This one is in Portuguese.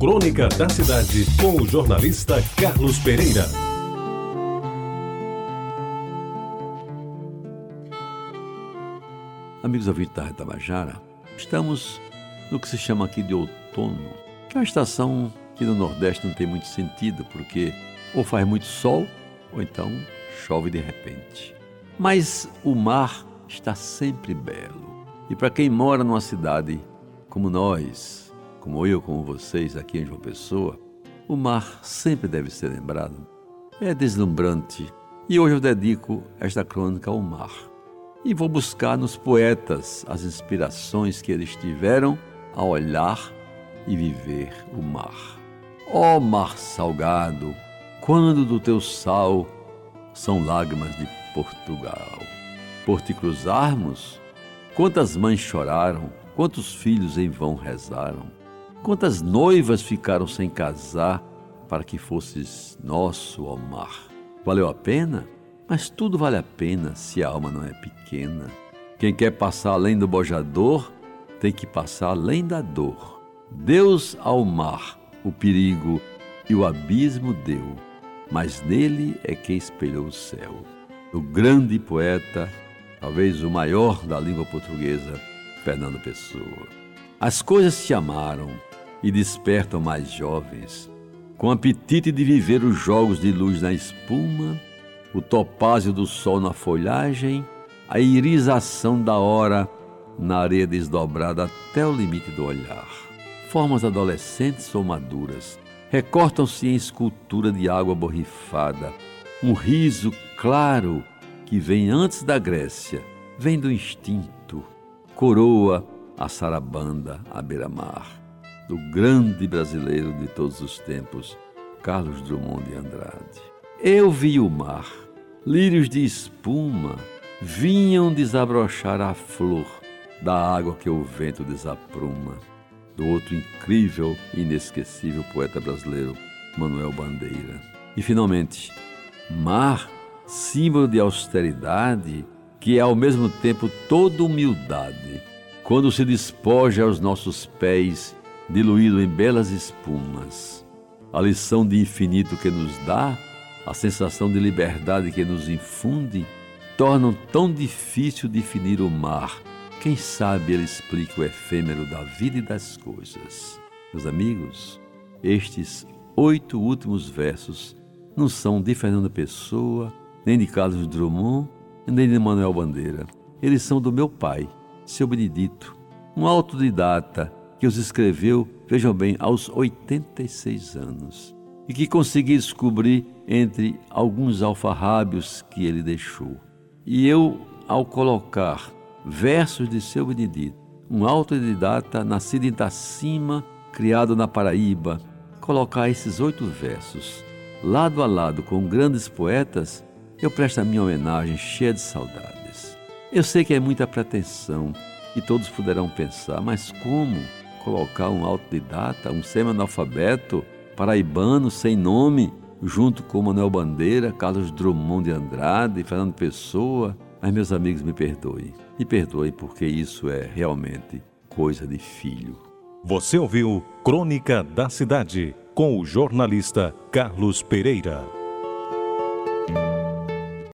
Crônica da Cidade, com o jornalista Carlos Pereira. Amigos ouvintes da Tabajara, estamos no que se chama aqui de outono, que é uma estação que no Nordeste não tem muito sentido, porque ou faz muito sol, ou então chove de repente. Mas o mar está sempre belo. E para quem mora numa cidade como nós, como eu, como vocês aqui em João Pessoa, o mar sempre deve ser lembrado. É deslumbrante. E hoje eu dedico esta crônica ao mar. E vou buscar nos poetas as inspirações que eles tiveram a olhar e viver o mar. Ó oh, mar salgado, quando do teu sal são lágrimas de Portugal. Por te cruzarmos, quantas mães choraram, quantos filhos em vão rezaram, quantas noivas ficaram sem casar para que fosses nosso, ó mar. Valeu a pena? Mas tudo vale a pena se a alma não é pequena. Quem quer passar além do bojador tem que passar além da dor. Deus ao mar o perigo e o abismo deu, mas nele é que espelhou o céu do grande poeta, talvez o maior da língua portuguesa, Fernando Pessoa. As coisas se amaram e despertam mais jovens, com apetite de viver os jogos de luz na espuma, o topázio do sol na folhagem, a irisação da hora na areia desdobrada até o limite do olhar. Formas adolescentes ou maduras recortam-se em escultura de água borrifada, um riso claro que vem antes da Grécia, vem do instinto, coroa a sarabanda à beira-mar, do grande brasileiro de todos os tempos, Carlos Drummond de Andrade. Eu vi o mar, lírios de espuma vinham desabrochar a flor da água que o vento desapruma, do outro incrível e inesquecível poeta brasileiro, Manuel Bandeira. E finalmente, mar, símbolo de austeridade, que é ao mesmo tempo toda humildade, quando se despoja aos nossos pés, diluído em belas espumas. A lição de infinito que nos dá, a sensação de liberdade que nos infunde, tornam tão difícil definir o mar. Quem sabe ele explica o efêmero da vida e das coisas. Meus amigos, estes oito últimos versos não são de Fernando Pessoa, nem de Carlos Drummond, nem de Manuel Bandeira. Eles são do meu pai, seu Benedito, um autodidata que os escreveu, vejam bem, aos 86 anos, e que consegui descobrir entre alguns alfarrábios que ele deixou. E eu, ao colocar versos de seu Benedito, um autodidata nascido em Itacima, criado na Paraíba, colocar esses oito versos lado a lado com grandes poetas, eu presto a minha homenagem cheia de saudades. Eu sei que é muita pretensão e todos poderão pensar, mas como colocar um autodidata, um semi-analfabeto, paraibano, sem nome, junto com Manuel Bandeira, Carlos Drummond de Andrade, Fernando Pessoa? Mas, meus amigos, me perdoem. Me perdoem porque isso é realmente coisa de filho. Você ouviu Crônica da Cidade com o jornalista Carlos Pereira.